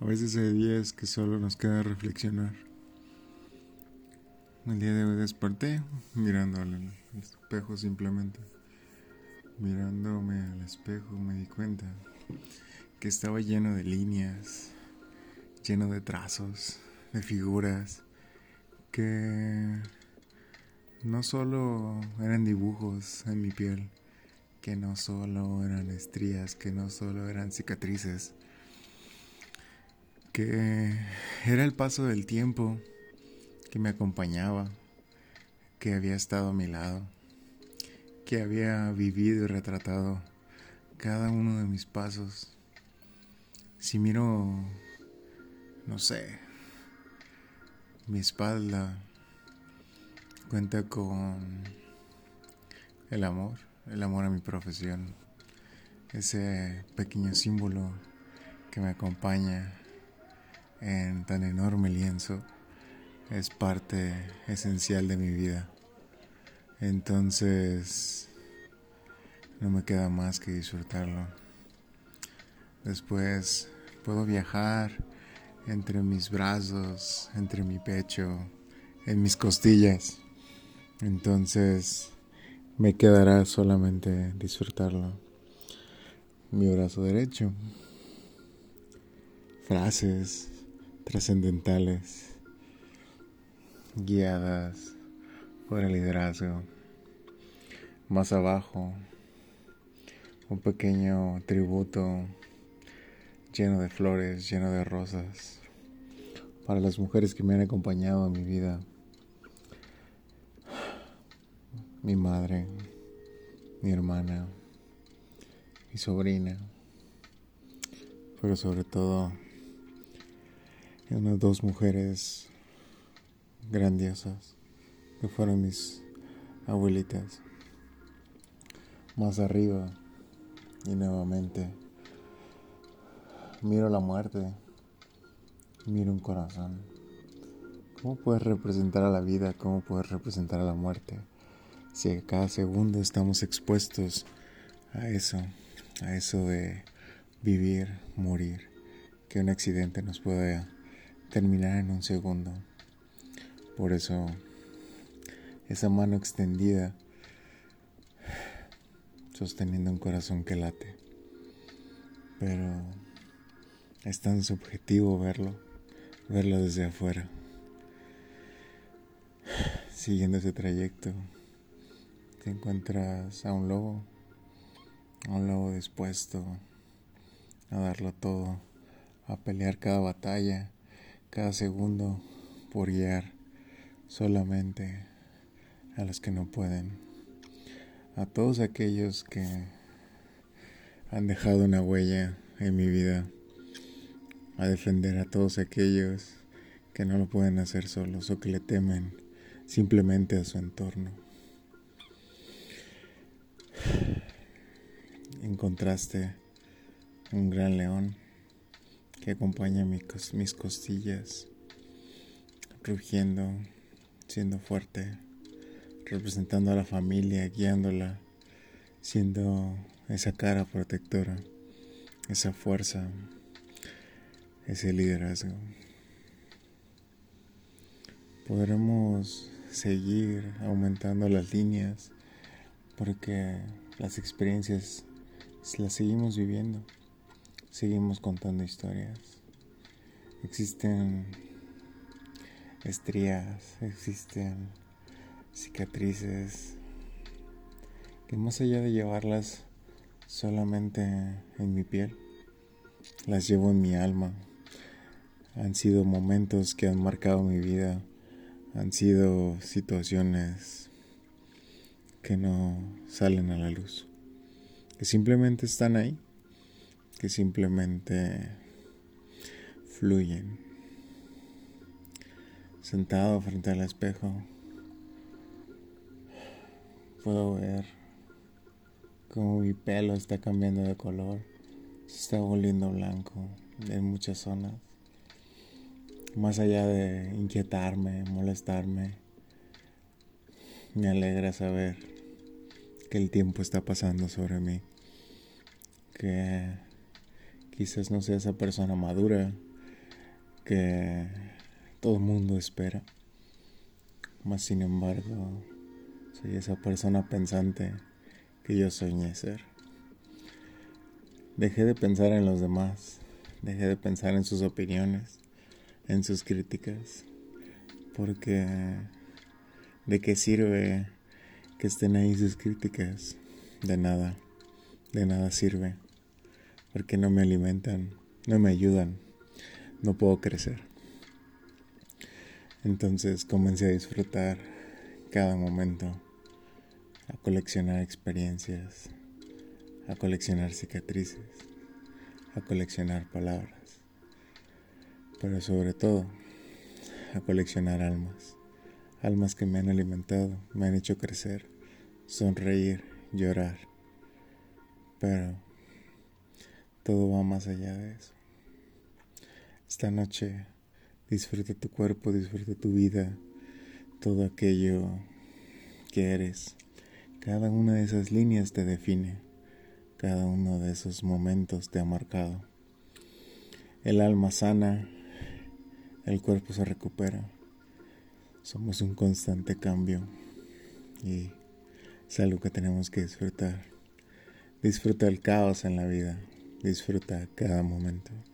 A veces hay días que solo nos queda reflexionar. El día de hoy desperté mirando al espejo simplemente. Mirándome al espejo me di cuenta que estaba lleno de líneas, lleno de trazos, de figuras, que no solo eran dibujos en mi piel, que no solo eran estrías, que no solo eran cicatrices, que era el paso del tiempo que me acompañaba, que había estado a mi lado, que había vivido y retratado cada uno de mis pasos. Si miro, no sé, mi espalda cuenta con el amor, el amor a mi profesión, ese pequeño símbolo que me acompaña en tan enorme lienzo es parte esencial de mi vida. Entonces, no me queda más que disfrutarlo. Después puedo viajar entre mis brazos, entre mi pecho, en mis costillas. Entonces, me quedará solamente disfrutarlo. Mi brazo derecho. Frases trascendentales, guiadas por el liderazgo. Más abajo, un pequeño tributo lleno de flores, lleno de rosas, para las mujeres que me han acompañado en mi vida. Mi madre, mi hermana, mi sobrina, pero sobre todo unas dos mujeres grandiosas que fueron mis abuelitas. Más arriba y nuevamente miro la muerte, miro un corazón. ¿Cómo puedes representar a la vida? ¿Cómo puedes representar a la muerte? Si cada segundo estamos expuestos a eso, a eso de vivir, morir, que un accidente nos pueda terminar en un segundo. Por eso, esa mano extendida, sosteniendo un corazón que late. Pero es tan subjetivo verlo, verlo desde afuera. Siguiendo ese trayecto, te encuentras a un lobo, a un lobo dispuesto a darlo todo, a pelear cada batalla cada segundo por guiar solamente a los que no pueden, a todos aquellos que han dejado una huella en mi vida, a defender a todos aquellos que no lo pueden hacer solos o que le temen simplemente a su entorno. Encontraste un gran león que acompaña mis costillas, rugiendo, siendo fuerte, representando a la familia, guiándola, siendo esa cara protectora, esa fuerza, ese liderazgo. Podremos seguir aumentando las líneas porque las experiencias las seguimos viviendo seguimos contando historias. Existen estrías, existen cicatrices que más allá de llevarlas solamente en mi piel, las llevo en mi alma. Han sido momentos que han marcado mi vida, han sido situaciones que no salen a la luz, que simplemente están ahí que simplemente fluyen. Sentado frente al espejo, puedo ver cómo mi pelo está cambiando de color, se está volviendo blanco en muchas zonas. Más allá de inquietarme, molestarme, me alegra saber que el tiempo está pasando sobre mí, que Quizás no sea esa persona madura que todo el mundo espera. Mas sin embargo, soy esa persona pensante que yo soñé ser. Dejé de pensar en los demás, dejé de pensar en sus opiniones, en sus críticas, porque ¿de qué sirve que estén ahí sus críticas? De nada, de nada sirve, porque no me alimentan, no me ayudan, no puedo crecer. Entonces comencé a disfrutar cada momento, a coleccionar experiencias, a coleccionar cicatrices, a coleccionar palabras, pero sobre todo a coleccionar almas, almas que me han alimentado, me han hecho crecer, sonreír, llorar, pero todo va más allá de eso. Esta noche disfruta tu cuerpo, disfruta tu vida, todo aquello que eres. Cada una de esas líneas te define, cada uno de esos momentos te ha marcado. El alma sana, el cuerpo se recupera. Somos un constante cambio y es algo que tenemos que disfrutar. Disfruta el caos en la vida, disfruta cada momento.